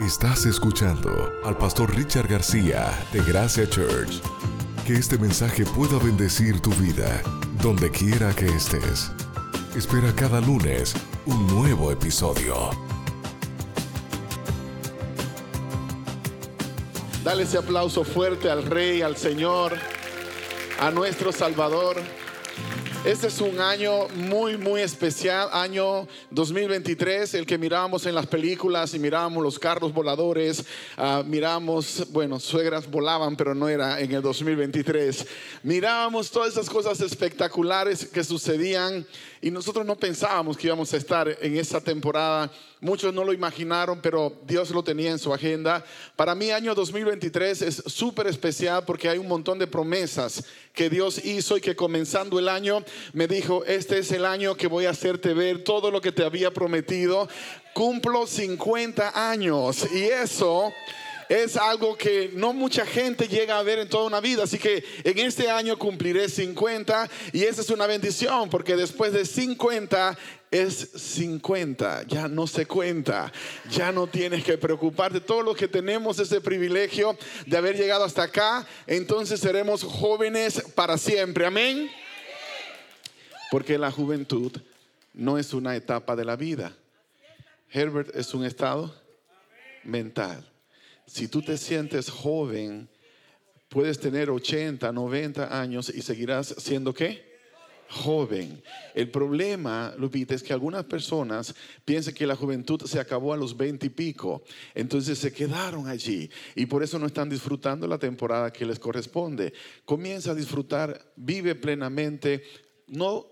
Estás escuchando al pastor Richard García de Gracia Church. Que este mensaje pueda bendecir tu vida, donde quiera que estés. Espera cada lunes un nuevo episodio. Dale ese aplauso fuerte al Rey, al Señor, a nuestro Salvador. Este es un año muy, muy especial, año 2023, el que mirábamos en las películas y mirábamos los carros voladores, uh, mirábamos, bueno, suegras volaban, pero no era en el 2023. Mirábamos todas esas cosas espectaculares que sucedían y nosotros no pensábamos que íbamos a estar en esa temporada. Muchos no lo imaginaron, pero Dios lo tenía en su agenda. Para mí año 2023 es súper especial porque hay un montón de promesas que Dios hizo y que comenzando el año me dijo, este es el año que voy a hacerte ver todo lo que te había prometido. Cumplo 50 años y eso es algo que no mucha gente llega a ver en toda una vida. Así que en este año cumpliré 50 y esa es una bendición porque después de 50 es 50, ya no se cuenta, ya no tienes que preocuparte. Todos los que tenemos ese privilegio de haber llegado hasta acá, entonces seremos jóvenes para siempre. Amén. Porque la juventud no es una etapa de la vida. Herbert es un estado mental. Si tú te sientes joven, puedes tener 80, 90 años y seguirás siendo qué? Joven. El problema, Lupita, es que algunas personas piensan que la juventud se acabó a los 20 y pico. Entonces se quedaron allí y por eso no están disfrutando la temporada que les corresponde. Comienza a disfrutar, vive plenamente. No,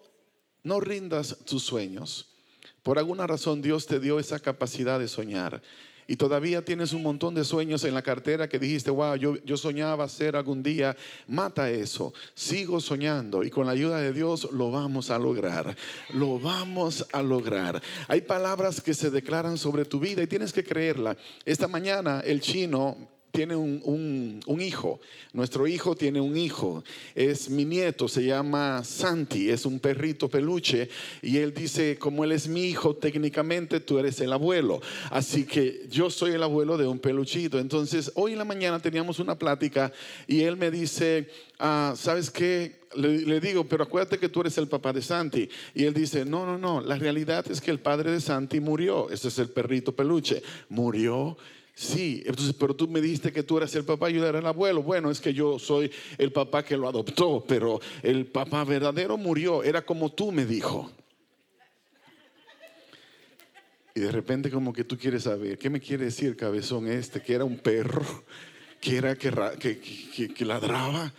no rindas tus sueños. Por alguna razón Dios te dio esa capacidad de soñar y todavía tienes un montón de sueños en la cartera que dijiste, wow, yo, yo soñaba ser algún día, mata eso, sigo soñando y con la ayuda de Dios lo vamos a lograr, lo vamos a lograr. Hay palabras que se declaran sobre tu vida y tienes que creerla. Esta mañana el chino tiene un, un, hijo. Nuestro hijo tiene un hijo. Es mi nieto, se llama Santi, es un perrito peluche. Y él dice, como él es mi hijo, técnicamente tú eres el abuelo. Así que yo soy el abuelo de un peluchito. Entonces, hoy en la mañana teníamos una plática y él me dice, ah, ¿sabes qué? Le, le, digo, pero acuérdate que tú eres el papá de Santi. Y él dice, no, no, no, la realidad es que el padre de Santi murió. Ese es el perrito peluche. Murió Sí, entonces, pero tú me dijiste que tú eras el papá y yo era el abuelo. Bueno, es que yo soy el papá que lo adoptó, pero el papá verdadero murió, era como tú me dijo. Y de repente como que tú quieres saber, ¿qué me quiere decir cabezón este? Que era un perro, que era que, que, ladraba.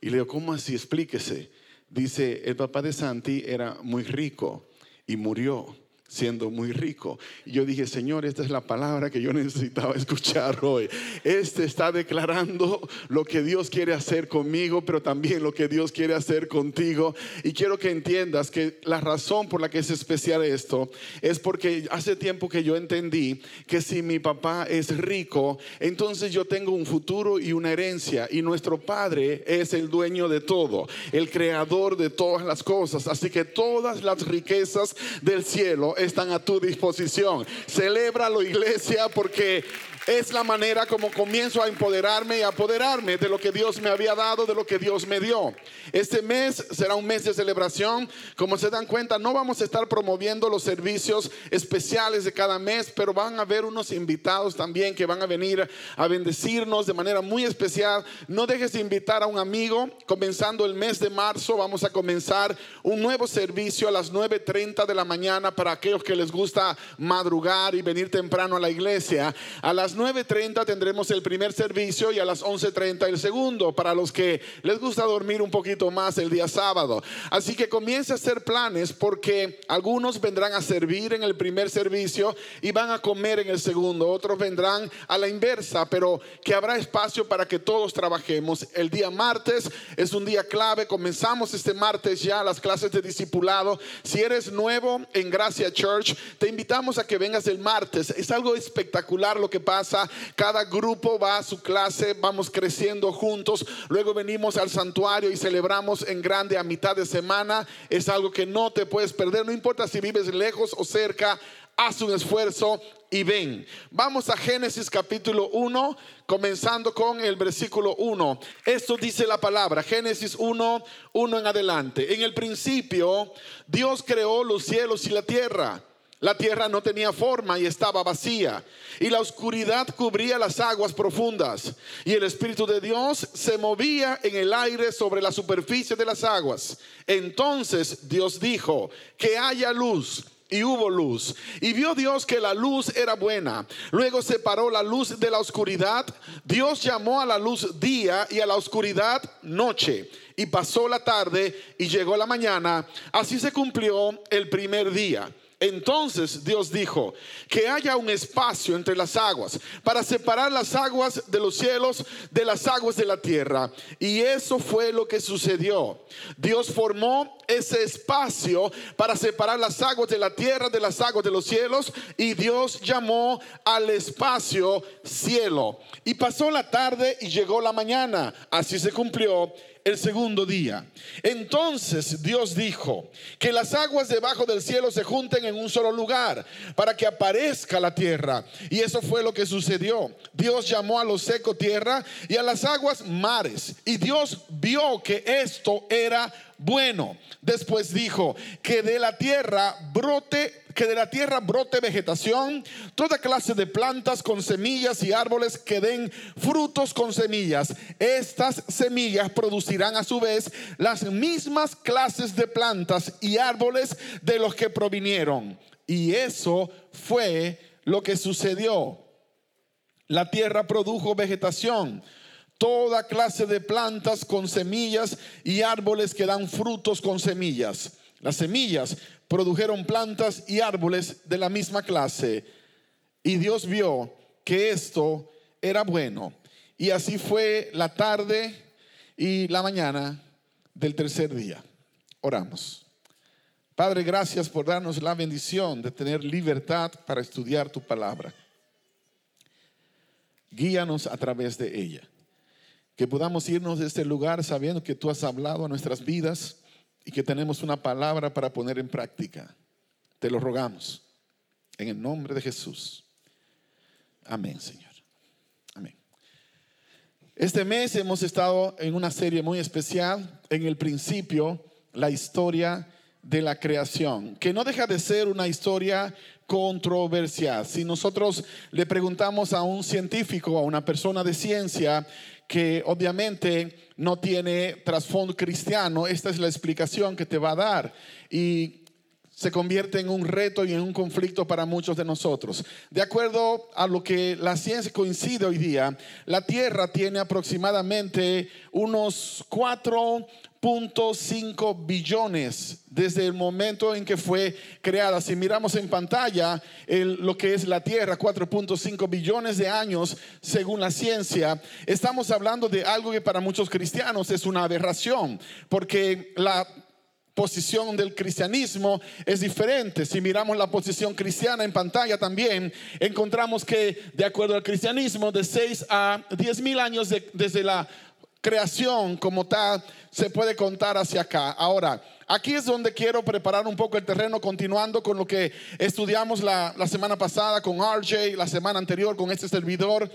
Y le digo, ¿cómo así? Explíquese. Dice, el papá de Santi era muy rico y murió siendo muy rico. Y yo dije, Señor, esta es la palabra que yo necesitaba escuchar hoy. Este está declarando lo que Dios quiere hacer conmigo, pero también lo que Dios quiere hacer contigo. Y quiero que entiendas que la razón por la que es especial esto es porque hace tiempo que yo entendí que si mi papá es rico, entonces yo tengo un futuro y una herencia. Y nuestro Padre es el dueño de todo, el creador de todas las cosas. Así que todas las riquezas del cielo están a tu disposición. Celébralo, iglesia, porque es la manera como comienzo a empoderarme y apoderarme de lo que Dios me había dado, de lo que Dios me dio. Este mes será un mes de celebración. Como se dan cuenta, no vamos a estar promoviendo los servicios especiales de cada mes, pero van a haber unos invitados también que van a venir a bendecirnos de manera muy especial. No dejes de invitar a un amigo. Comenzando el mes de marzo, vamos a comenzar un nuevo servicio a las 9.30 de la mañana para aquellos que les gusta madrugar y venir temprano a la iglesia. A las 9.30 tendremos el primer servicio y a las 11.30 el segundo, para los que les gusta dormir un poquito más el día sábado. Así que comience a hacer planes porque algunos vendrán a servir en el primer servicio y van a comer en el segundo, otros vendrán a la inversa, pero que habrá espacio para que todos trabajemos. El día martes es un día clave, comenzamos este martes ya las clases de discipulado. Si eres nuevo en Gracia Church, te invitamos a que vengas el martes. Es algo espectacular lo que pasa cada grupo va a su clase, vamos creciendo juntos, luego venimos al santuario y celebramos en grande a mitad de semana. Es algo que no te puedes perder, no importa si vives lejos o cerca, haz un esfuerzo y ven. Vamos a Génesis capítulo 1, comenzando con el versículo 1. Esto dice la palabra, Génesis 1, 1 en adelante. En el principio, Dios creó los cielos y la tierra. La tierra no tenía forma y estaba vacía, y la oscuridad cubría las aguas profundas, y el Espíritu de Dios se movía en el aire sobre la superficie de las aguas. Entonces Dios dijo, que haya luz. Y hubo luz. Y vio Dios que la luz era buena. Luego separó la luz de la oscuridad. Dios llamó a la luz día y a la oscuridad noche. Y pasó la tarde y llegó la mañana. Así se cumplió el primer día. Entonces Dios dijo, que haya un espacio entre las aguas para separar las aguas de los cielos de las aguas de la tierra. Y eso fue lo que sucedió. Dios formó ese espacio para separar las aguas de la tierra de las aguas de los cielos y Dios llamó al espacio cielo. Y pasó la tarde y llegó la mañana. Así se cumplió el segundo día. Entonces Dios dijo, que las aguas debajo del cielo se junten en un solo lugar para que aparezca la tierra. Y eso fue lo que sucedió. Dios llamó a lo seco tierra y a las aguas mares. Y Dios vio que esto era bueno. Después dijo que de la tierra brote que de la tierra brote vegetación, toda clase de plantas con semillas y árboles que den frutos con semillas. Estas semillas producirán a su vez las mismas clases de plantas y árboles de los que provinieron. Y eso fue lo que sucedió. La tierra produjo vegetación toda clase de plantas con semillas y árboles que dan frutos con semillas. Las semillas produjeron plantas y árboles de la misma clase. Y Dios vio que esto era bueno. Y así fue la tarde y la mañana del tercer día. Oramos. Padre, gracias por darnos la bendición de tener libertad para estudiar tu palabra. Guíanos a través de ella. Que podamos irnos de este lugar sabiendo que tú has hablado a nuestras vidas y que tenemos una palabra para poner en práctica. Te lo rogamos en el nombre de Jesús. Amén, Señor. Amén. Este mes hemos estado en una serie muy especial, en el principio, la historia de la creación, que no deja de ser una historia controversial. Si nosotros le preguntamos a un científico, a una persona de ciencia, que obviamente no tiene trasfondo cristiano, esta es la explicación que te va a dar. Y se convierte en un reto y en un conflicto para muchos de nosotros. De acuerdo a lo que la ciencia coincide hoy día, la Tierra tiene aproximadamente unos 4.5 billones desde el momento en que fue creada. Si miramos en pantalla lo que es la Tierra, 4.5 billones de años según la ciencia, estamos hablando de algo que para muchos cristianos es una aberración, porque la posición del cristianismo es diferente. Si miramos la posición cristiana en pantalla también, encontramos que de acuerdo al cristianismo, de 6 a 10 mil años desde la creación como tal, se puede contar hacia acá. Ahora, aquí es donde quiero preparar un poco el terreno, continuando con lo que estudiamos la, la semana pasada con RJ, la semana anterior con este servidor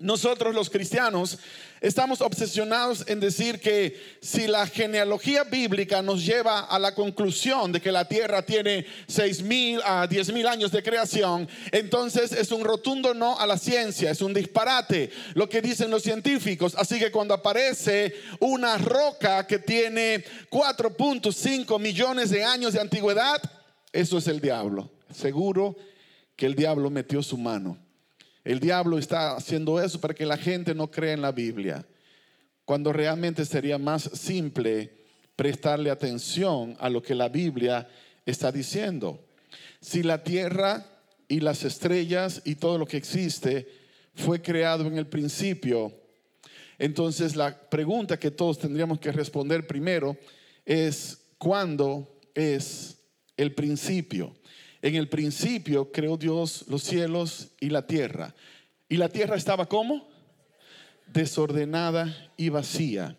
nosotros los cristianos estamos obsesionados en decir que si la genealogía bíblica nos lleva a la conclusión de que la tierra tiene seis mil a diez mil años de creación, entonces es un rotundo no a la ciencia, es un disparate lo que dicen los científicos. Así que cuando aparece una roca que tiene 4.5 millones de años de antigüedad, eso es el diablo. Seguro que el diablo metió su mano el diablo está haciendo eso para que la gente no crea en la Biblia, cuando realmente sería más simple prestarle atención a lo que la Biblia está diciendo. Si la tierra y las estrellas y todo lo que existe fue creado en el principio, entonces la pregunta que todos tendríamos que responder primero es, ¿cuándo es el principio? En el principio creó Dios los cielos y la tierra. ¿Y la tierra estaba como? Desordenada y vacía.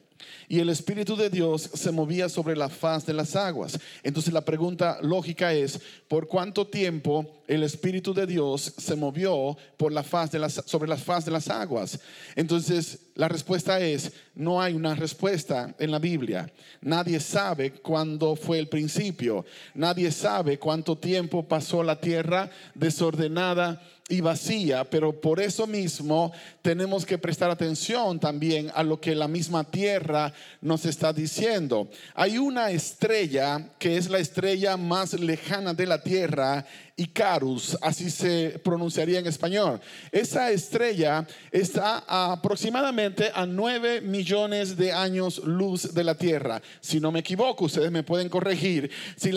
Y el Espíritu de Dios se movía sobre la faz de las aguas. Entonces la pregunta lógica es, ¿por cuánto tiempo el Espíritu de Dios se movió por la faz de las, sobre la faz de las aguas. Entonces, la respuesta es, no hay una respuesta en la Biblia. Nadie sabe cuándo fue el principio. Nadie sabe cuánto tiempo pasó la tierra desordenada y vacía, pero por eso mismo tenemos que prestar atención también a lo que la misma tierra nos está diciendo. Hay una estrella que es la estrella más lejana de la tierra Icarus, así se pronunciaría en español. Esa estrella está aproximadamente a 9 millones de años luz de la Tierra. Si no me equivoco, ustedes me pueden corregir. Si,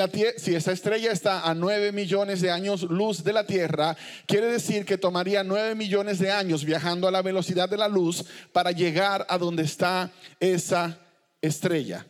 esa estrella está a 9 millones de años luz de la Tierra, quiere decir que tomaría 9 millones de años viajando a la velocidad de la luz para llegar a donde está esa estrella.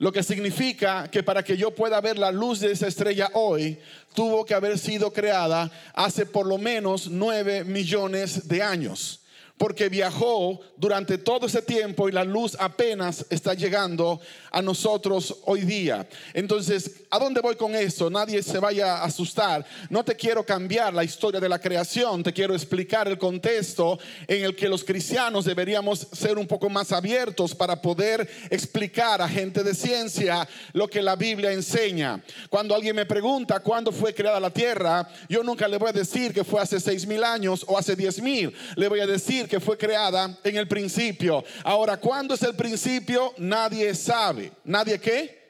Lo que significa que para que yo pueda ver la luz de esa estrella hoy, tuvo que haber sido creada hace por lo menos nueve millones de años porque viajó durante todo ese tiempo y la luz apenas está llegando a nosotros hoy día. Entonces, ¿a dónde voy con esto? Nadie se vaya a asustar. No te quiero cambiar la historia de la creación, te quiero explicar el contexto en el que los cristianos deberíamos ser un poco más abiertos para poder explicar a gente de ciencia lo que la Biblia enseña. Cuando alguien me pregunta cuándo fue creada la tierra, yo nunca le voy a decir que fue hace seis mil años o hace diez mil. Le voy a decir que fue creada en el principio. Ahora, ¿cuándo es el principio? Nadie sabe. ¿Nadie qué?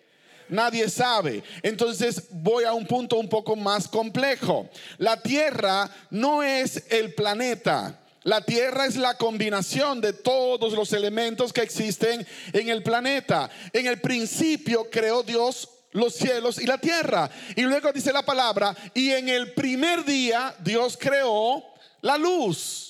Nadie sabe. Entonces voy a un punto un poco más complejo. La Tierra no es el planeta. La Tierra es la combinación de todos los elementos que existen en el planeta. En el principio creó Dios los cielos y la tierra. Y luego dice la palabra, y en el primer día Dios creó la luz.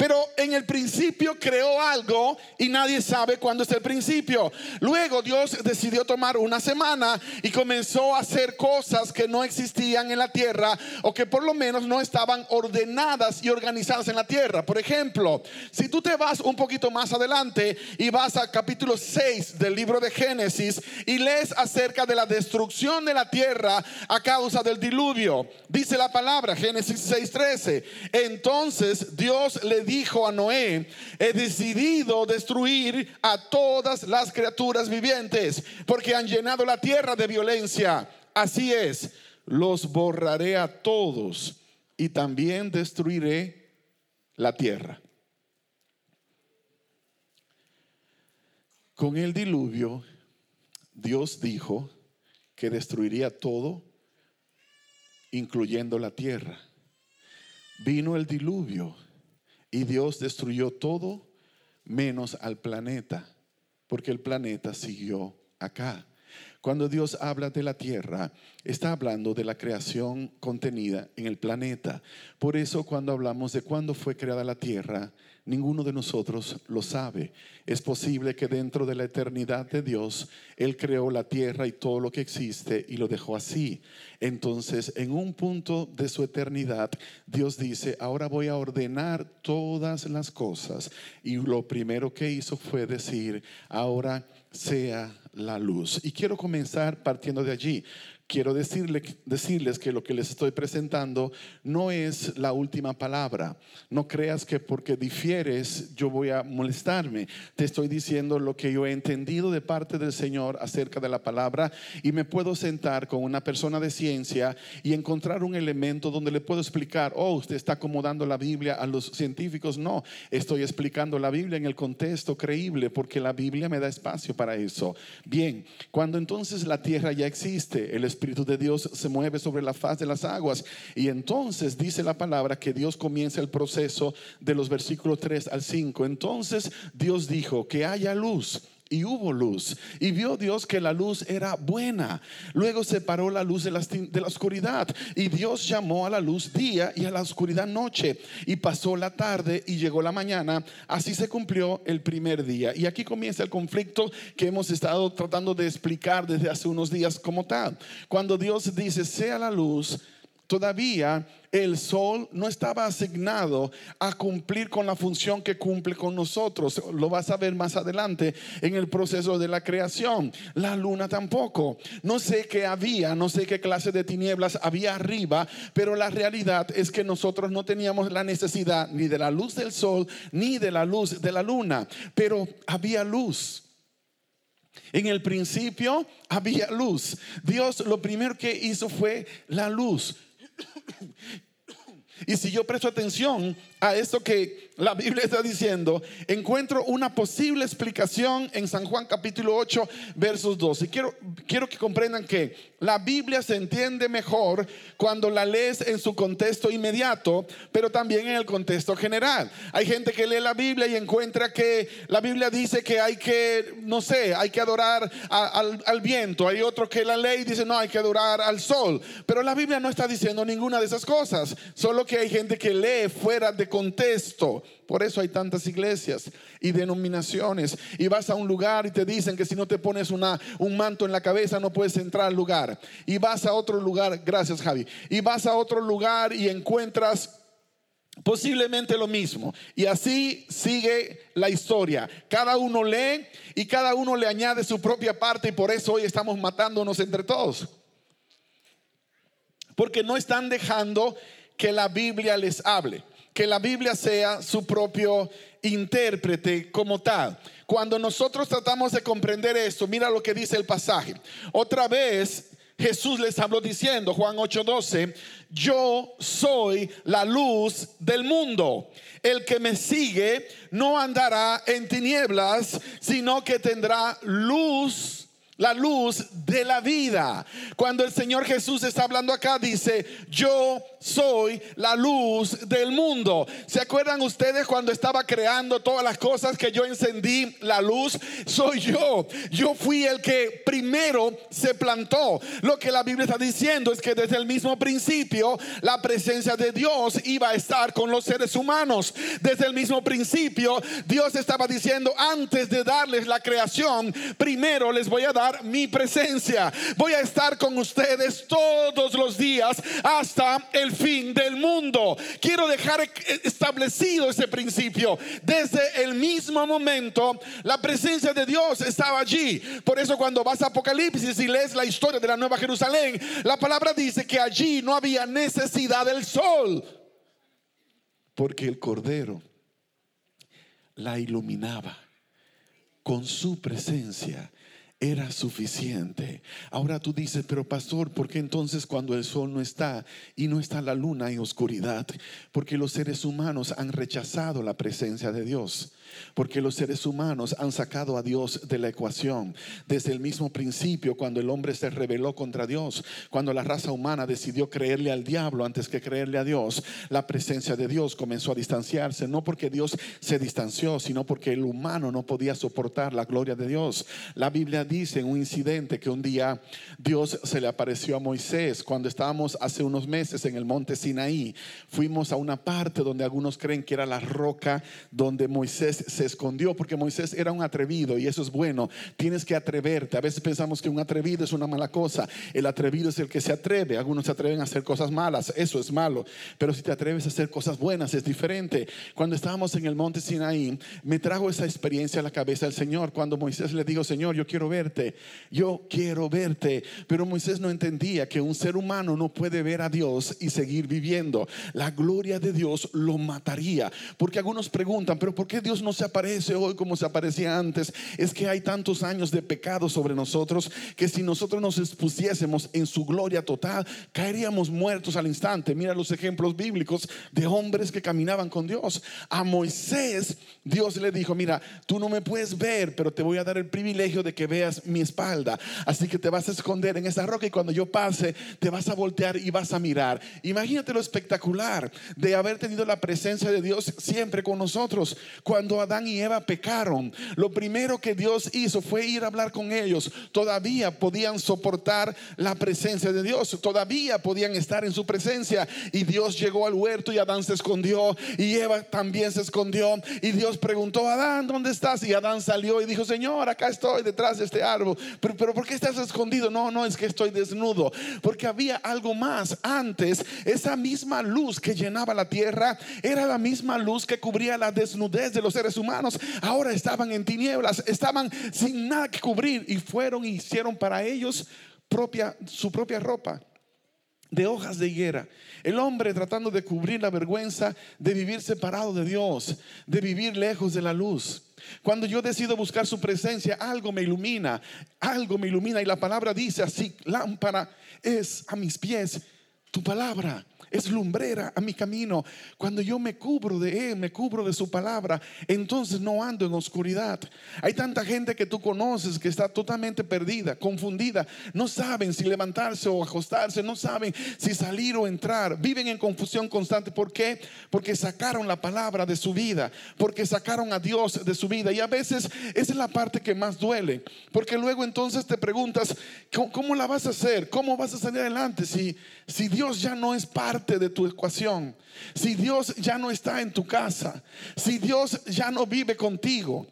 Pero en el principio creó algo y nadie sabe cuándo es el principio. Luego Dios decidió tomar una semana y comenzó a hacer cosas que no existían en la tierra o que por lo menos no estaban ordenadas y organizadas en la tierra. Por ejemplo, si tú te vas un poquito más adelante y vas al capítulo 6 del libro de Génesis y lees acerca de la destrucción de la tierra a causa del diluvio, dice la palabra Génesis 6:13. Entonces Dios le dijo a Noé, he decidido destruir a todas las criaturas vivientes porque han llenado la tierra de violencia. Así es, los borraré a todos y también destruiré la tierra. Con el diluvio, Dios dijo que destruiría todo, incluyendo la tierra. Vino el diluvio y Dios destruyó todo menos al planeta, porque el planeta siguió acá. Cuando Dios habla de la tierra, está hablando de la creación contenida en el planeta. Por eso cuando hablamos de cuándo fue creada la tierra, ninguno de nosotros lo sabe. Es posible que dentro de la eternidad de Dios, Él creó la tierra y todo lo que existe y lo dejó así. Entonces, en un punto de su eternidad, Dios dice, ahora voy a ordenar todas las cosas. Y lo primero que hizo fue decir, ahora sea la luz. Y quiero comenzar partiendo de allí quiero decirles que lo que les estoy presentando no es la última palabra. No creas que porque difieres yo voy a molestarme. Te estoy diciendo lo que yo he entendido de parte del Señor acerca de la palabra y me puedo sentar con una persona de ciencia y encontrar un elemento donde le puedo explicar, oh, usted está acomodando la Biblia a los científicos. No, estoy explicando la Biblia en el contexto creíble porque la Biblia me da espacio para eso. Bien, cuando entonces la tierra ya existe, el Espíritu de Dios se mueve sobre la faz de las aguas. Y entonces dice la palabra que Dios comienza el proceso de los versículos 3 al 5. Entonces Dios dijo que haya luz y hubo luz. Y vio Dios que la luz era buena. Luego separó la luz de la, de la, oscuridad. Y Dios llamó a la luz día y a la oscuridad noche. Y pasó la tarde y llegó la mañana. Así se cumplió el primer día. Y aquí comienza el conflicto que hemos estado tratando de explicar desde hace unos días como tal. Cuando Dios dice, sea la luz, todavía el sol no estaba asignado a cumplir con la función que cumple con nosotros. Lo vas a ver más adelante en el proceso de la creación. La luna tampoco. No sé qué había, no sé qué clase de tinieblas había arriba, pero la realidad es que nosotros no teníamos la necesidad ni de la luz del sol ni de la luz de la luna, pero había luz. En el principio había luz. Dios lo primero que hizo fue la luz. Y si yo presto atención a esto que la Biblia está diciendo, encuentro una posible explicación en San Juan capítulo 8, versos 2. Y quiero, quiero que comprendan que la Biblia se entiende mejor cuando la lees en su contexto inmediato, pero también en el contexto general. Hay gente que lee la Biblia y encuentra que la Biblia dice que hay que, no sé, hay que adorar al, viento. Hay otro que la ley dice, no, hay que adorar al sol. Pero la Biblia no está diciendo ninguna de esas cosas, solo que hay gente que lee fuera de contexto. Por eso hay tantas iglesias y denominaciones. Y vas a un lugar y te dicen que si no te pones una, un manto en la cabeza no puedes entrar al lugar. Y vas a otro lugar, gracias Javi. Y vas a otro lugar y encuentras posiblemente lo mismo. Y así sigue la historia. Cada uno lee y cada uno le añade su propia parte y por eso hoy estamos matándonos entre todos. Porque no están dejando que la Biblia les hable que la Biblia sea su propio intérprete como tal. Cuando nosotros tratamos de comprender esto, mira lo que dice el pasaje. Otra vez Jesús les habló diciendo, Juan 8:12, yo soy la luz del mundo. El que me sigue no andará en tinieblas, sino que tendrá luz la luz de la vida. Cuando el Señor Jesús está hablando acá, dice, yo soy la luz del mundo. ¿Se acuerdan ustedes cuando estaba creando todas las cosas que yo encendí la luz? Soy yo. Yo fui el que primero se plantó. Lo que la Biblia está diciendo es que desde el mismo principio la presencia de Dios iba a estar con los seres humanos. Desde el mismo principio Dios estaba diciendo, antes de darles la creación, primero les voy a dar mi presencia. Voy a estar con ustedes todos los días hasta el fin del mundo. Quiero dejar establecido ese principio. Desde el mismo momento, la presencia de Dios estaba allí. Por eso cuando vas a Apocalipsis y lees la historia de la Nueva Jerusalén, la palabra dice que allí no había necesidad del sol. Porque el Cordero la iluminaba con su presencia era suficiente. Ahora tú dices, pero pastor, ¿por qué entonces cuando el sol no está y no está la luna hay oscuridad? Porque los seres humanos han rechazado la presencia de Dios. Porque los seres humanos han sacado a Dios de la ecuación. Desde el mismo principio, cuando el hombre se rebeló contra Dios, cuando la raza humana decidió creerle al diablo antes que creerle a Dios, la presencia de Dios comenzó a distanciarse. No porque Dios se distanció, sino porque el humano no podía soportar la gloria de Dios. La Biblia dice en un incidente que un día Dios se le apareció a Moisés cuando estábamos hace unos meses en el monte Sinaí. Fuimos a una parte donde algunos creen que era la roca donde Moisés se escondió porque Moisés era un atrevido y eso es bueno. Tienes que atreverte. A veces pensamos que un atrevido es una mala cosa. El atrevido es el que se atreve. Algunos se atreven a hacer cosas malas. Eso es malo. Pero si te atreves a hacer cosas buenas es diferente. Cuando estábamos en el monte Sinaí, me trajo esa experiencia a la cabeza el Señor. Cuando Moisés le dijo, Señor, yo quiero verte. Yo quiero verte. Pero Moisés no entendía que un ser humano no puede ver a Dios y seguir viviendo. La gloria de Dios lo mataría. Porque algunos preguntan, pero ¿por qué Dios no se aparece hoy como se aparecía antes, es que hay tantos años de pecado sobre nosotros que si nosotros nos expusiésemos en su gloria total, caeríamos muertos al instante. Mira los ejemplos bíblicos de hombres que caminaban con Dios. A Moisés Dios le dijo, mira, tú no me puedes ver, pero te voy a dar el privilegio de que veas mi espalda. Así que te vas a esconder en esa roca y cuando yo pase, te vas a voltear y vas a mirar. Imagínate lo espectacular de haber tenido la presencia de Dios siempre con nosotros. Cuando Adán y Eva pecaron, lo primero que Dios hizo fue ir a hablar con ellos. Todavía podían soportar la presencia de Dios, todavía podían estar en su presencia. Y Dios llegó al huerto y Adán se escondió y Eva también se escondió. Y Dios preguntó, Adán, ¿dónde estás? Y Adán salió y dijo, Señor, acá estoy detrás de este árbol. Pero ¿por qué estás escondido? No, no, es que estoy desnudo. Porque había algo más. Antes, esa misma luz que llenaba la tierra era la misma luz que cubría la desnudez de los seres humanos. Ahora estaban en tinieblas, estaban sin nada que cubrir y fueron y hicieron para ellos propia, su propia ropa de hojas de higuera. El hombre tratando de cubrir la vergüenza de vivir separado de Dios, de vivir lejos de la luz. Cuando yo decido buscar su presencia, algo me ilumina, algo me ilumina y la palabra dice así, lámpara es a mis pies tu palabra es lumbrera a mi camino. Cuando yo me cubro de Él, me cubro de su palabra, entonces no ando en oscuridad. Hay tanta gente que tú conoces que está totalmente perdida, confundida. No saben si levantarse o acostarse, no saben si salir o entrar. Viven en confusión constante. ¿Por qué? Porque sacaron la palabra de su vida, porque sacaron a Dios de su vida. Y a veces esa es la parte que más duele, porque luego entonces te preguntas, ¿cómo, la vas a hacer? ¿Cómo vas a salir adelante si, si Dios ya no es de tu ecuación, si Dios ya no está en tu casa, si Dios ya no vive contigo.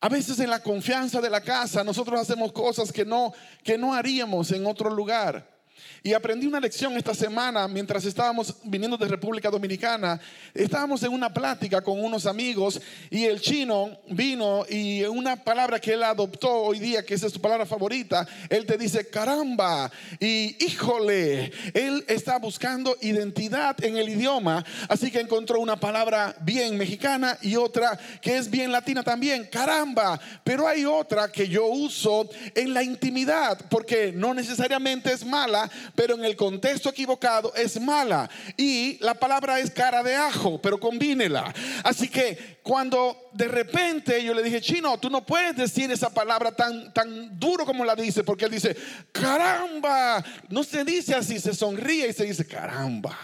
A veces en la confianza de la casa nosotros hacemos cosas que no que no haríamos en otro lugar. Y aprendí una lección esta semana mientras estábamos viniendo de República Dominicana. Estábamos en una plática con unos amigos y el chino vino y una palabra que él adoptó hoy día, que es su palabra favorita, él te dice caramba y híjole. Él está buscando identidad en el idioma, así que encontró una palabra bien mexicana y otra que es bien latina también, caramba. Pero hay otra que yo uso en la intimidad porque no necesariamente es mala pero en el contexto equivocado es mala. Y la palabra es cara de ajo, pero combínela. Así que cuando de repente yo le dije, chino, tú no puedes decir esa palabra tan, tan duro como la dice, porque él dice, caramba. No se dice así, se sonríe y se dice, caramba.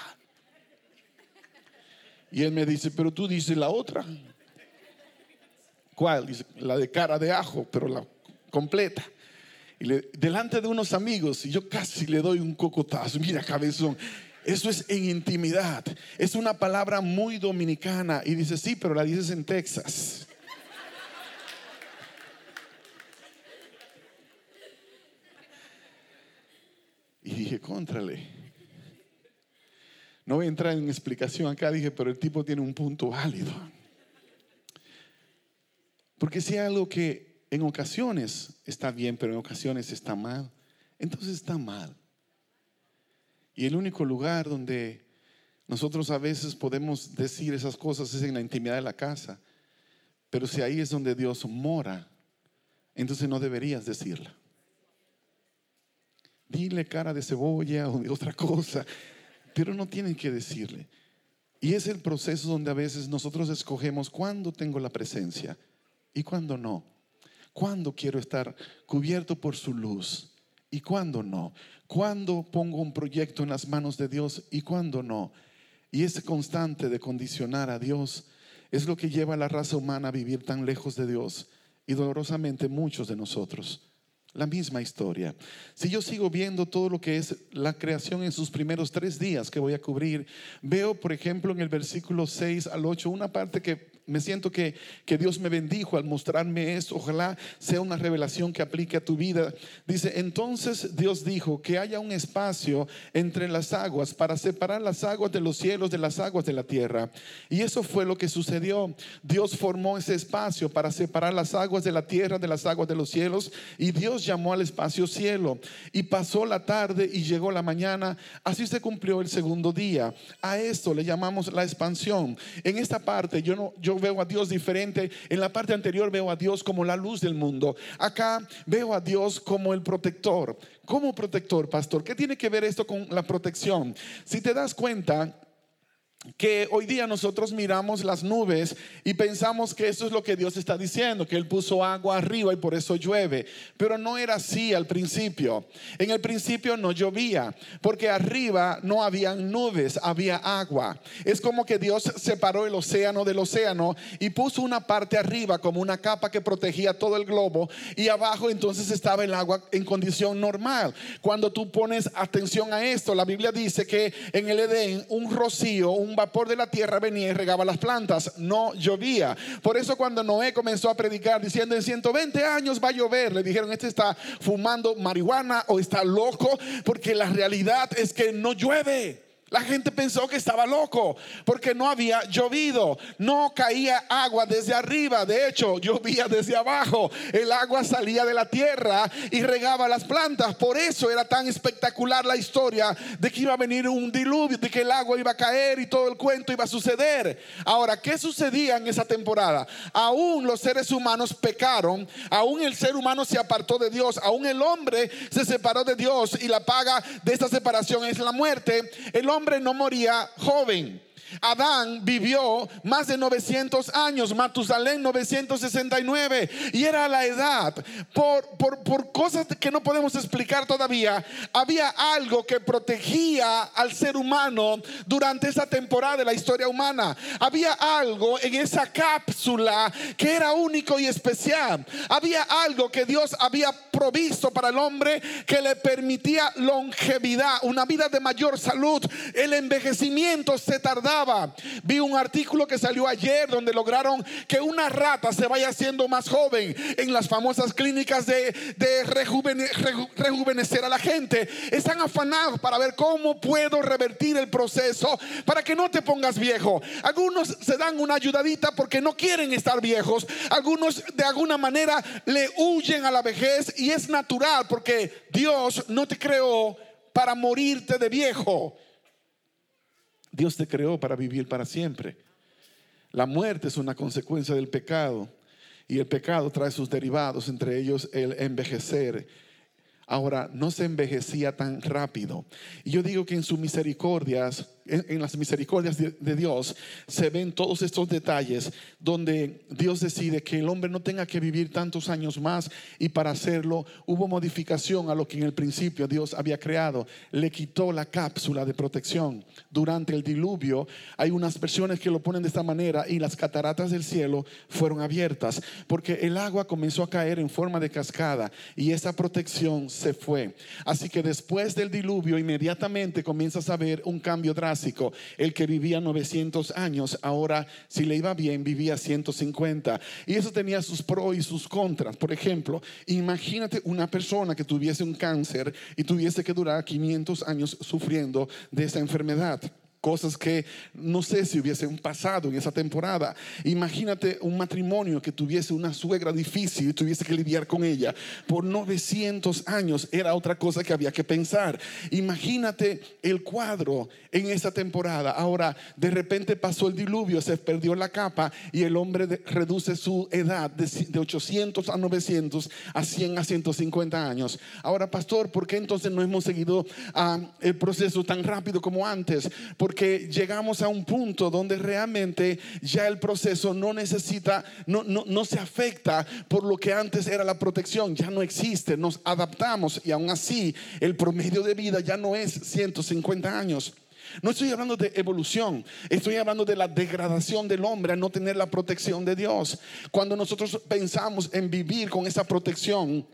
Y él me dice, pero tú dices la otra. ¿Cuál? Dice, la de cara de ajo, pero la completa. Y delante de unos amigos, y yo casi le doy un cocotazo. Mira, cabezón. Eso es en intimidad. Es una palabra muy dominicana. Y dice, sí, pero la dices en Texas. Y dije, contrale. No voy a entrar en explicación acá, dije, pero el tipo tiene un punto válido. Porque si hay algo que en ocasiones está bien, pero en ocasiones está mal. Entonces está mal. Y el único lugar donde nosotros a veces podemos decir esas cosas es en la intimidad de la casa. Pero si ahí es donde Dios mora, entonces no deberías decirla. Dile cara de cebolla o de otra cosa, pero no tienen que decirle. Y es el proceso donde a veces nosotros escogemos cuándo tengo la presencia y cuándo no. ¿Cuándo quiero estar cubierto por su luz? ¿Y cuándo no? ¿Cuándo pongo un proyecto en las manos de Dios y cuándo no? Y ese constante de condicionar a Dios es lo que lleva a la raza humana a vivir tan lejos de Dios y dolorosamente muchos de nosotros. La misma historia. Si yo sigo viendo todo lo que es la creación en sus primeros tres días que voy a cubrir, veo, por ejemplo, en el versículo 6 al 8, una parte que me siento que, que, Dios me bendijo al mostrarme esto. Ojalá sea una revelación que aplique a tu vida. Dice, entonces Dios dijo que haya un espacio entre las aguas para separar las aguas de los cielos de las aguas de la tierra. Y eso fue lo que sucedió. Dios formó ese espacio para separar las aguas de la tierra de las aguas de los cielos. Y Dios llamó al espacio cielo. Y pasó la tarde y llegó la mañana. Así se cumplió el segundo día. A esto le llamamos la expansión. En esta parte yo no... Yo veo a Dios diferente. En la parte anterior veo a Dios como la luz del mundo. Acá veo a Dios como el protector. Como protector, pastor. ¿Qué tiene que ver esto con la protección? Si te das cuenta, que hoy día nosotros miramos las nubes y pensamos que eso es lo que Dios está diciendo, que Él puso agua arriba y por eso llueve. Pero no era así al principio. En el principio no llovía, porque arriba no habían nubes, había agua. Es como que Dios separó el océano del océano y puso una parte arriba como una capa que protegía todo el globo y abajo entonces estaba el agua en condición normal. Cuando tú pones atención a esto, la Biblia dice que en el Edén un rocío, un vapor de la tierra venía y regaba las plantas, no llovía. Por eso cuando Noé comenzó a predicar diciendo en 120 años va a llover, le dijeron, este está fumando marihuana o está loco, porque la realidad es que no llueve. La gente pensó que estaba loco porque no había llovido, no caía agua desde arriba, de hecho llovía desde abajo, el agua salía de la tierra y regaba las plantas, por eso era tan espectacular la historia de que iba a venir un diluvio, de que el agua iba a caer y todo el cuento iba a suceder. Ahora, ¿qué sucedía en esa temporada? Aún los seres humanos pecaron, aún el ser humano se apartó de Dios, aún el hombre se separó de Dios y la paga de esta separación es la muerte. El hombre no moría joven. Adán vivió más de 900 años, Matusalén 969, y era la edad. Por, por, por, cosas que no podemos explicar todavía, había algo que protegía al ser humano durante esa temporada de la historia humana. Había algo en esa cápsula que era único y especial. Había algo que Dios había provisto para el hombre que le permitía longevidad, una vida de mayor salud. El envejecimiento se tardaba Vi un artículo que salió ayer donde lograron que una rata se vaya haciendo más joven en las famosas clínicas de, rejuvenecer a la gente. Están afanados para ver cómo puedo revertir el proceso para que no te pongas viejo. Algunos se dan una ayudadita porque no quieren estar viejos. Algunos de alguna manera le huyen a la vejez y es natural porque Dios no te creó para morirte de viejo. Dios te creó para vivir para siempre. La muerte es una consecuencia del pecado y el pecado trae sus derivados, entre ellos el envejecer. Ahora, no se envejecía tan rápido. Y yo digo que en sus misericordias en, las misericordias de, Dios se ven todos estos detalles donde Dios decide que el hombre no tenga que vivir tantos años más y para hacerlo hubo modificación a lo que en el principio Dios había creado. Le quitó la cápsula de protección. Durante el diluvio hay unas versiones que lo ponen de esta manera y las cataratas del cielo fueron abiertas porque el agua comenzó a caer en forma de cascada y esa protección se fue. Así que después del diluvio inmediatamente comienzas a ver un cambio drástico el que vivía 900 años, ahora si le iba bien vivía 150. Y eso tenía sus pros y sus contras. Por ejemplo, imagínate una persona que tuviese un cáncer y tuviese que durar 500 años sufriendo de esa enfermedad cosas que no sé si hubiesen pasado en esa temporada. Imagínate un matrimonio que tuviese una suegra difícil y tuviese que lidiar con ella por 900 años, era otra cosa que había que pensar. Imagínate el cuadro en esa temporada. Ahora, de repente pasó el diluvio, se perdió la capa y el hombre reduce su edad de, 800 a 900 a 100 a 150 años. Ahora, pastor, ¿por qué entonces no hemos seguido ah, el proceso tan rápido como antes? Porque que llegamos a un punto donde realmente ya el proceso no necesita, no, no, no se afecta por lo que antes era la protección, ya no existe, nos adaptamos y aún así el promedio de vida ya no es 150 años. No estoy hablando de evolución, estoy hablando de la degradación del hombre a no tener la protección de Dios. Cuando nosotros pensamos en vivir con esa protección,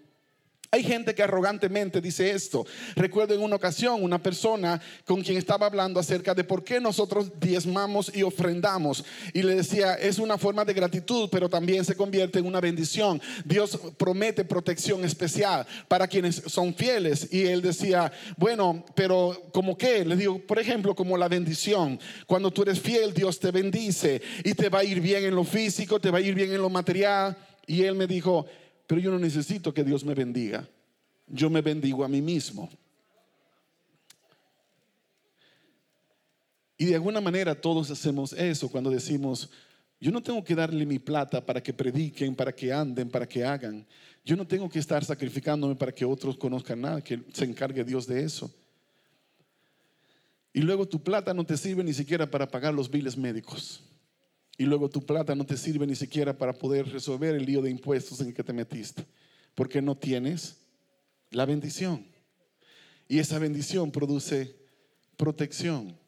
hay gente que arrogantemente dice esto. Recuerdo en una ocasión una persona con quien estaba hablando acerca de por qué nosotros diezmamos y ofrendamos. Y le decía, es una forma de gratitud, pero también se convierte en una bendición. Dios promete protección especial para quienes son fieles. Y él decía, bueno, pero como qué? Le digo, por ejemplo, como la bendición. Cuando tú eres fiel, Dios te bendice y te va a ir bien en lo físico, te va a ir bien en lo material. Y él me dijo, pero yo no necesito que Dios me bendiga. Yo me bendigo a mí mismo. Y de alguna manera todos hacemos eso cuando decimos, yo no tengo que darle mi plata para que prediquen, para que anden, para que hagan. Yo no tengo que estar sacrificándome para que otros conozcan nada, que se encargue Dios de eso. Y luego tu plata no te sirve ni siquiera para pagar los biles médicos. Y luego tu plata no te sirve ni siquiera para poder resolver el lío de impuestos en el que te metiste. Porque no tienes la bendición. Y esa bendición produce protección.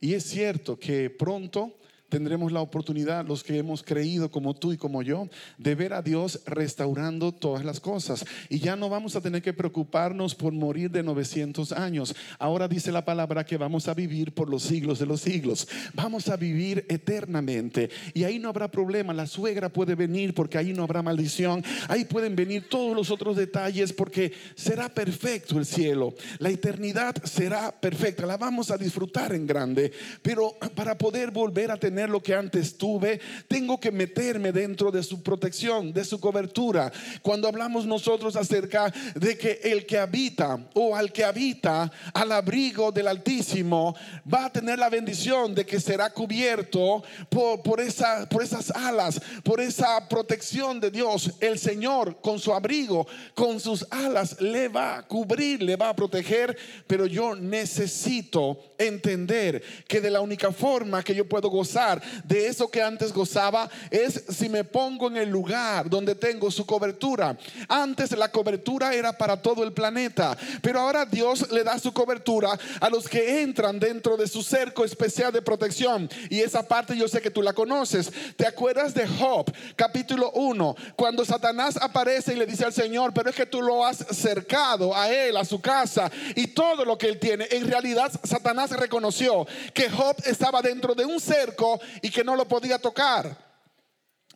Y es cierto que pronto tendremos la oportunidad, los que hemos creído como tú y como yo, de ver a Dios restaurando todas las cosas. Y ya no vamos a tener que preocuparnos por morir de 900 años. Ahora dice la palabra que vamos a vivir por los siglos de los siglos. Vamos a vivir eternamente. Y ahí no habrá problema. La suegra puede venir porque ahí no habrá maldición. Ahí pueden venir todos los otros detalles porque será perfecto el cielo. La eternidad será perfecta. La vamos a disfrutar en grande. Pero para poder volver a tener lo que antes tuve, tengo que meterme dentro de su protección, de su cobertura. Cuando hablamos nosotros acerca de que el que habita o al que habita al abrigo del Altísimo va a tener la bendición de que será cubierto por, por, esa, por esas alas, por esa protección de Dios. El Señor con su abrigo, con sus alas, le va a cubrir, le va a proteger. Pero yo necesito entender que de la única forma que yo puedo gozar de eso que antes gozaba es si me pongo en el lugar donde tengo su cobertura. Antes la cobertura era para todo el planeta, pero ahora Dios le da su cobertura a los que entran dentro de su cerco especial de protección. Y esa parte yo sé que tú la conoces. ¿Te acuerdas de Job, capítulo 1, cuando Satanás aparece y le dice al Señor, pero es que tú lo has cercado a él, a su casa y todo lo que él tiene? En realidad Satanás reconoció que Job estaba dentro de un cerco y que no lo podía tocar.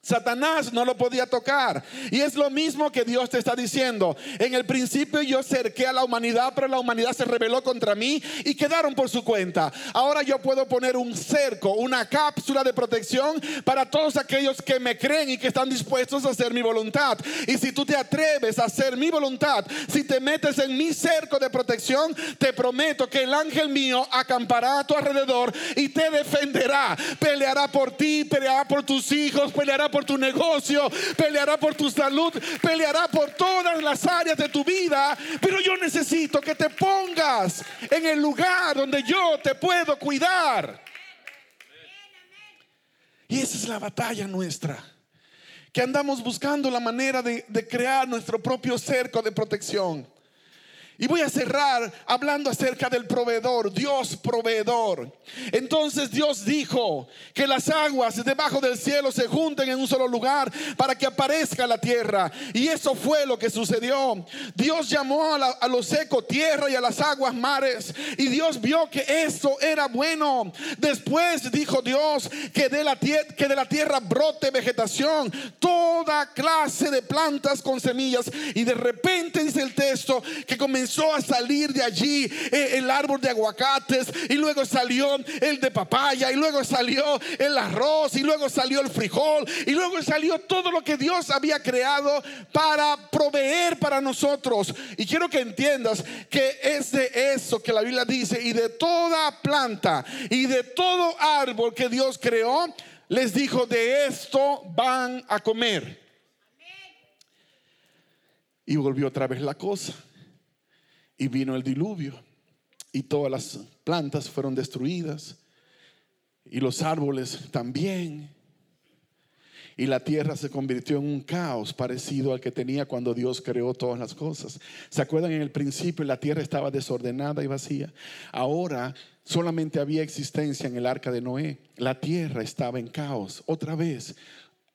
Satanás no lo podía tocar. Y es lo mismo que Dios te está diciendo. En el principio yo cerqué a la humanidad, pero la humanidad se rebeló contra mí y quedaron por su cuenta. Ahora yo puedo poner un cerco, una cápsula de protección para todos aquellos que me creen y que están dispuestos a hacer mi voluntad. Y si tú te atreves a hacer mi voluntad, si te metes en mi cerco de protección, te prometo que el ángel mío acampará a tu alrededor y te defenderá. Peleará por ti, peleará por tus hijos, peleará por tu negocio, peleará por tu salud, peleará por todas las áreas de tu vida. Pero yo necesito que te pongas en el lugar donde yo te puedo cuidar. Y esa es la batalla nuestra. Que andamos buscando la manera de, de crear nuestro propio cerco de protección. Y voy a cerrar hablando acerca del proveedor, Dios proveedor. Entonces Dios dijo que las aguas debajo del cielo se junten en un solo lugar para que aparezca la tierra. Y eso fue lo que sucedió. Dios llamó a, lo seco tierra y a las aguas mares. Y Dios vio que eso era bueno. Después dijo Dios que de la, que de la tierra brote vegetación, toda clase de plantas con semillas. Y de repente dice el texto que comenzó comenzó a salir de allí eh, el árbol de aguacates y luego salió el de papaya y luego salió el arroz y luego salió el frijol y luego salió todo lo que Dios había creado para proveer para nosotros. Y quiero que entiendas que es de eso que la Biblia dice y de toda planta y de todo árbol que Dios creó, les dijo, de esto van a comer. Y volvió otra vez la cosa. Y vino el diluvio y todas las plantas fueron destruidas y los árboles también. Y la tierra se convirtió en un caos parecido al que tenía cuando Dios creó todas las cosas. ¿Se acuerdan? En el principio la tierra estaba desordenada y vacía. Ahora solamente había existencia en el arca de Noé. La tierra estaba en caos. Otra vez,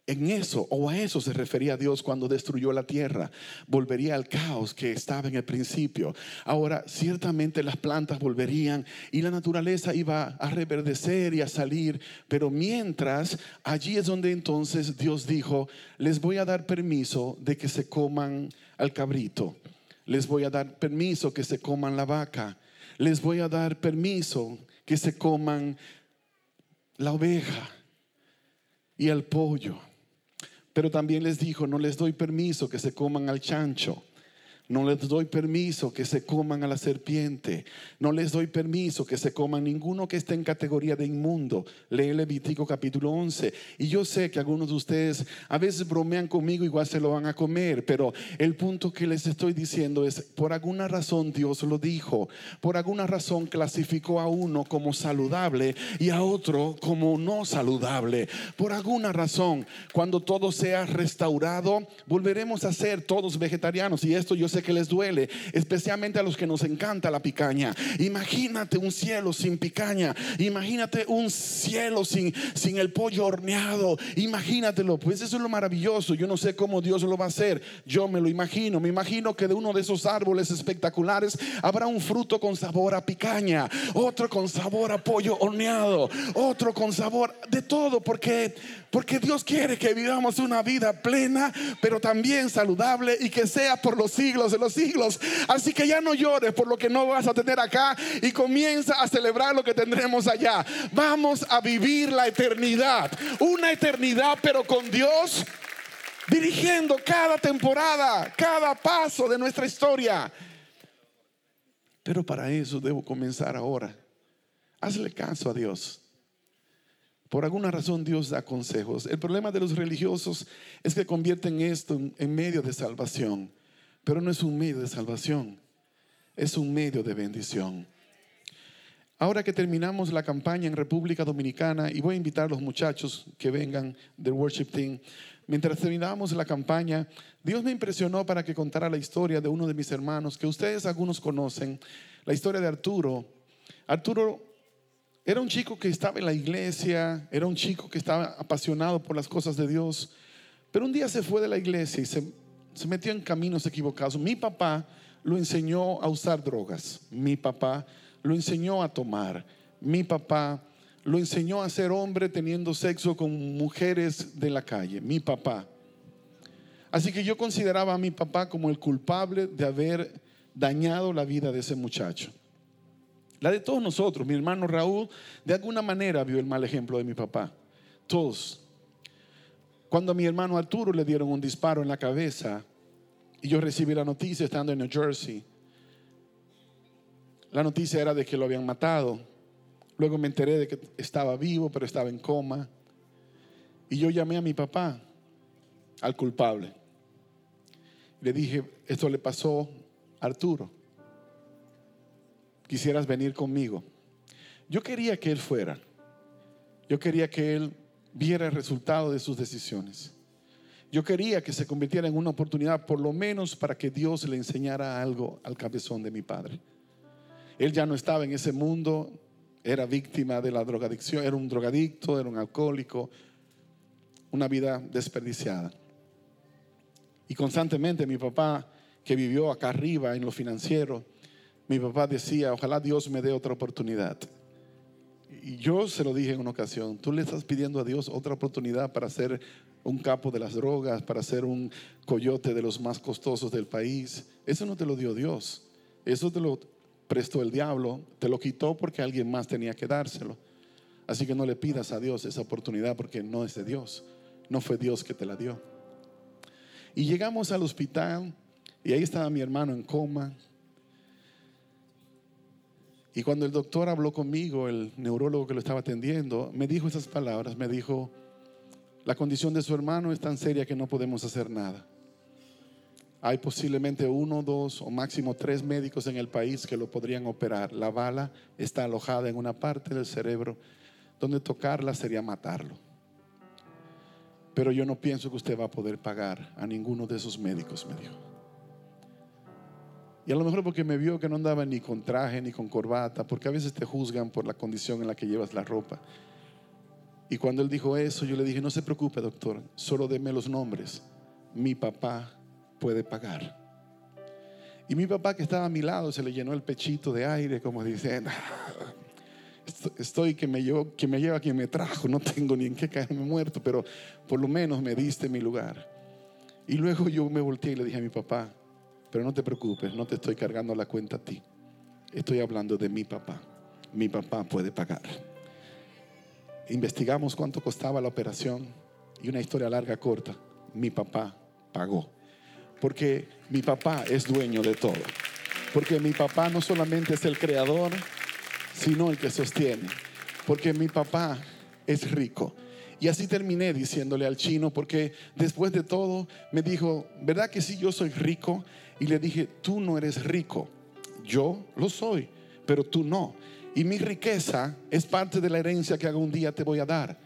en eso o a eso se refería Dios cuando destruyó la tierra. Volvería al caos que estaba en el principio. Ahora, ciertamente las plantas volverían y la naturaleza iba a reverdecer y a salir. Pero mientras, allí es donde entonces Dios dijo, les voy a dar permiso de que se coman al cabrito. Les voy a dar permiso que se coman la vaca. Les voy a dar permiso que se coman la oveja y el pollo. Pero también les dijo, no les doy permiso que se coman al chancho. No les doy permiso que se coman a la serpiente. No les doy permiso que se coman ninguno que esté en categoría de inmundo. Lee Levítico capítulo 11. Y yo sé que algunos de ustedes a veces bromean conmigo, igual se lo van a comer. Pero el punto que les estoy diciendo es, por alguna razón Dios lo dijo. Por alguna razón clasificó a uno como saludable y a otro como no saludable. Por alguna razón, cuando todo sea restaurado, volveremos a ser todos vegetarianos. Y esto yo sé que les duele, especialmente a los que nos encanta la picaña. Imagínate un cielo sin picaña, imagínate un cielo sin, sin el pollo horneado, imagínatelo, pues eso es lo maravilloso. Yo no sé cómo Dios lo va a hacer, yo me lo imagino, me imagino que de uno de esos árboles espectaculares habrá un fruto con sabor a picaña, otro con sabor a pollo horneado, otro con sabor de todo, porque porque Dios quiere que vivamos una vida plena, pero también saludable y que sea por los siglos de los siglos. Así que ya no llores por lo que no vas a tener acá y comienza a celebrar lo que tendremos allá. Vamos a vivir la eternidad, una eternidad pero con Dios dirigiendo cada temporada, cada paso de nuestra historia. Pero para eso debo comenzar ahora. Hazle caso a Dios. Por alguna razón Dios da consejos. El problema de los religiosos es que convierten esto en medio de salvación, pero no es un medio de salvación, es un medio de bendición. Ahora que terminamos la campaña en República Dominicana, y voy a invitar a los muchachos que vengan del worship team, mientras terminamos la campaña, Dios me impresionó para que contara la historia de uno de mis hermanos, que ustedes algunos conocen, la historia de Arturo. Arturo era un chico que estaba en la iglesia, era un chico que estaba apasionado por las cosas de Dios, pero un día se fue de la iglesia y se, metió en caminos equivocados. Mi papá lo enseñó a usar drogas, mi papá lo enseñó a tomar, mi papá lo enseñó a ser hombre teniendo sexo con mujeres de la calle, mi papá. Así que yo consideraba a mi papá como el culpable de haber dañado la vida de ese muchacho. La de todos nosotros. Mi hermano Raúl de alguna manera vio el mal ejemplo de mi papá. Todos. Cuando a mi hermano Arturo le dieron un disparo en la cabeza y yo recibí la noticia estando en New Jersey, la noticia era de que lo habían matado. Luego me enteré de que estaba vivo, pero estaba en coma. Y yo llamé a mi papá, al culpable. Le dije, esto le pasó a Arturo quisieras venir conmigo. Yo quería que él fuera. Yo quería que él viera el resultado de sus decisiones. Yo quería que se convirtiera en una oportunidad, por lo menos para que Dios le enseñara algo al cabezón de mi padre. Él ya no estaba en ese mundo, era víctima de la drogadicción, era un drogadicto, era un alcohólico, una vida desperdiciada. Y constantemente mi papá, que vivió acá arriba en lo financiero, mi papá decía, ojalá Dios me dé otra oportunidad. Y yo se lo dije en una ocasión, tú le estás pidiendo a Dios otra oportunidad para ser un capo de las drogas, para ser un coyote de los más costosos del país. Eso no te lo dio Dios, eso te lo prestó el diablo, te lo quitó porque alguien más tenía que dárselo. Así que no le pidas a Dios esa oportunidad porque no es de Dios, no fue Dios que te la dio. Y llegamos al hospital y ahí estaba mi hermano en coma, y cuando el doctor habló conmigo, el neurólogo que lo estaba atendiendo, me dijo esas palabras, me dijo, la condición de su hermano es tan seria que no podemos hacer nada. Hay posiblemente uno, dos o máximo tres médicos en el país que lo podrían operar. La bala está alojada en una parte del cerebro donde tocarla sería matarlo. Pero yo no pienso que usted va a poder pagar a ninguno de esos médicos, me dijo. Y a lo mejor porque me vio que no andaba ni con traje ni con corbata, porque a veces te juzgan por la condición en la que llevas la ropa. Y cuando él dijo eso, yo le dije, no se preocupe, doctor, solo deme los nombres. Mi papá puede pagar. Y mi papá que estaba a mi lado se le llenó el pechito de aire, como diciendo, estoy que me, llevo, que me lleva quien me trajo, no tengo ni en qué caerme muerto, pero por lo menos me diste mi lugar. Y luego yo me volteé y le dije a mi papá, pero no te preocupes, no te estoy cargando la cuenta a ti. Estoy hablando de mi papá. Mi papá puede pagar. Investigamos cuánto costaba la operación y una historia larga, corta. Mi papá pagó. Porque mi papá es dueño de todo. Porque mi papá no solamente es el creador, sino el que sostiene. Porque mi papá es rico. Y así terminé diciéndole al chino, porque después de todo me dijo, ¿verdad que sí yo soy rico? Y le dije, tú no eres rico, yo lo soy, pero tú no. Y mi riqueza es parte de la herencia que algún día te voy a dar.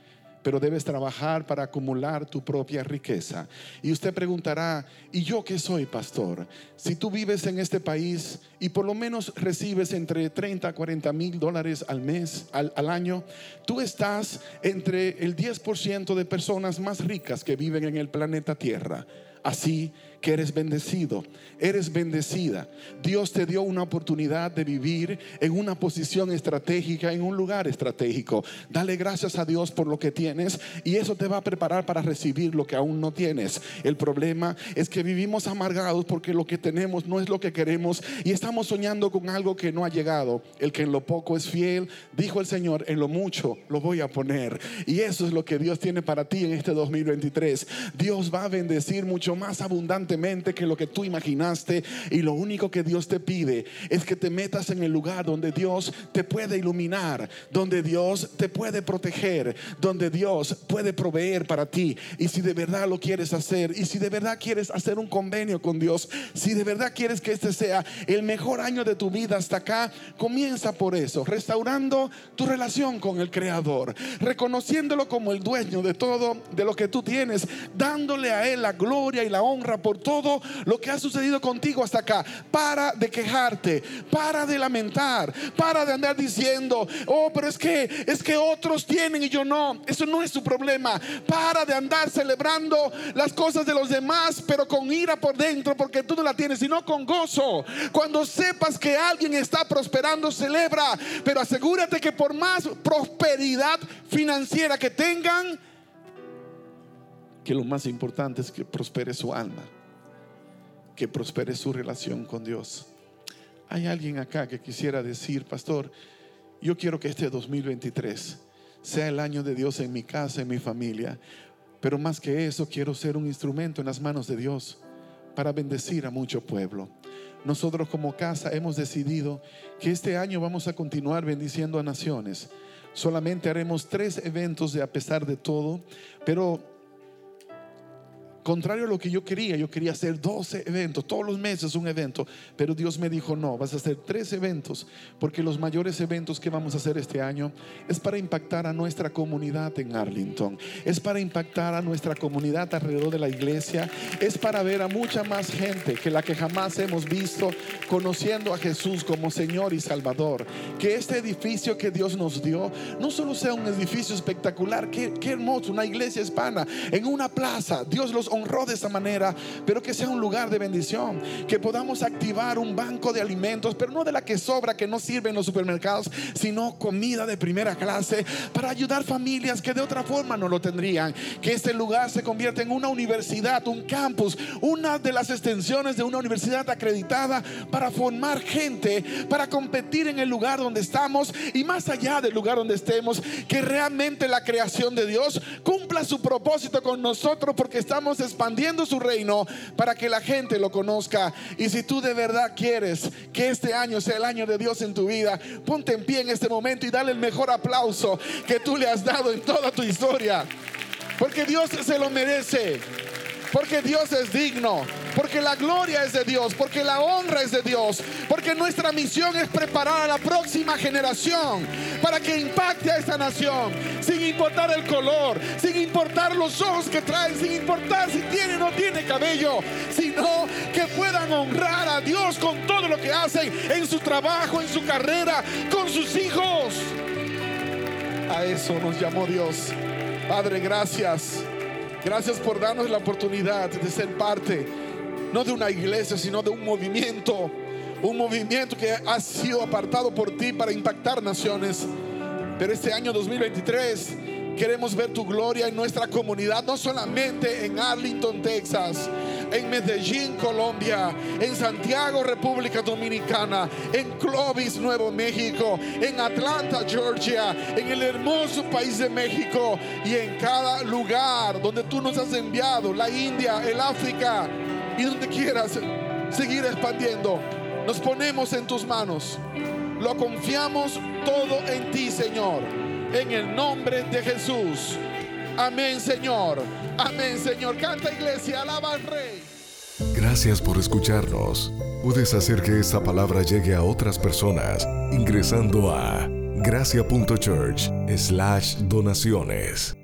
Pero debes trabajar para acumular tu propia riqueza. Y usted preguntará, ¿y yo qué soy, pastor? Si tú vives en este país y por lo menos recibes entre 30 a 40 mil dólares al mes, al, al año, tú estás entre el 10% de personas más ricas que viven en el planeta Tierra. Así que eres bendecido, eres bendecida. Dios te dio una oportunidad de vivir en una posición estratégica, en un lugar estratégico. Dale gracias a Dios por lo que tienes y eso te va a preparar para recibir lo que aún no tienes. El problema es que vivimos amargados porque lo que tenemos no es lo que queremos y estamos soñando con algo que no ha llegado. El que en lo poco es fiel, dijo el Señor, en lo mucho lo voy a poner. Y eso es lo que Dios tiene para ti en este 2023. Dios va a bendecir mucho más abundante que lo que tú imaginaste y lo único que Dios te pide es que te metas en el lugar donde Dios te puede iluminar, donde Dios te puede proteger, donde Dios puede proveer para ti. Y si de verdad lo quieres hacer, y si de verdad quieres hacer un convenio con Dios, si de verdad quieres que este sea el mejor año de tu vida hasta acá, comienza por eso, restaurando tu relación con el Creador, reconociéndolo como el dueño de todo, de lo que tú tienes, dándole a Él la gloria y la honra por todo lo que ha sucedido contigo hasta acá. Para de quejarte, para de lamentar, para de andar diciendo, oh, pero es que es que otros tienen y yo no. Eso no es su problema. Para de andar celebrando las cosas de los demás, pero con ira por dentro, porque tú no la tienes, sino con gozo. Cuando sepas que alguien está prosperando, celebra, pero asegúrate que por más prosperidad financiera que tengan, que lo más importante es que prospere su alma que prospere su relación con Dios. Hay alguien acá que quisiera decir, pastor, yo quiero que este 2023 sea el año de Dios en mi casa, en mi familia, pero más que eso quiero ser un instrumento en las manos de Dios para bendecir a mucho pueblo. Nosotros como casa hemos decidido que este año vamos a continuar bendiciendo a naciones. Solamente haremos tres eventos de a pesar de todo, pero Contrario a lo que yo quería, yo quería hacer 12 eventos, todos los meses un evento, pero Dios me dijo, no, vas a hacer tres eventos, porque los mayores eventos que vamos a hacer este año es para impactar a nuestra comunidad en Arlington, es para impactar a nuestra comunidad alrededor de la iglesia, es para ver a mucha más gente que la que jamás hemos visto conociendo a Jesús como Señor y Salvador. Que este edificio que Dios nos dio no solo sea un edificio espectacular, qué, qué hermoso, una iglesia hispana en una plaza, Dios los honró de esa manera, pero que sea un lugar de bendición, que podamos activar un banco de alimentos, pero no de la que sobra, que no sirve en los supermercados, sino comida de primera clase para ayudar familias que de otra forma no lo tendrían, que este lugar se convierta en una universidad, un campus, una de las extensiones de una universidad acreditada para formar gente, para competir en el lugar donde estamos y más allá del lugar donde estemos, que realmente la creación de Dios cumpla su propósito con nosotros porque estamos expandiendo su reino para que la gente lo conozca. Y si tú de verdad quieres que este año sea el año de Dios en tu vida, ponte en pie en este momento y dale el mejor aplauso que tú le has dado en toda tu historia. Porque Dios se lo merece. Porque Dios es digno, porque la gloria es de Dios, porque la honra es de Dios, porque nuestra misión es preparar a la próxima generación para que impacte a esta nación, sin importar el color, sin importar los ojos que traen, sin importar si tiene o no tiene cabello, sino que puedan honrar a Dios con todo lo que hacen en su trabajo, en su carrera, con sus hijos. A eso nos llamó Dios. Padre, gracias. Gracias por darnos la oportunidad de ser parte, no de una iglesia, sino de un movimiento. Un movimiento que ha sido apartado por ti para impactar naciones. Pero este año 2023 queremos ver tu gloria en nuestra comunidad, no solamente en Arlington, Texas, en Medellín, Colombia, en Santiago, República Dominicana, en Clovis, Nuevo México, en Atlanta, Georgia, en el hermoso país de México y en cada lugar donde tú nos has enviado, la India, el África y donde quieras seguir expandiendo. Nos ponemos en tus manos. Lo confiamos todo en ti, Señor. En el nombre de Jesús. Amén, Señor. Amén, Señor. Canta iglesia, alaba al Rey. Gracias por escucharnos. Puedes hacer que esta palabra llegue a otras personas ingresando a gracia.church slash donaciones.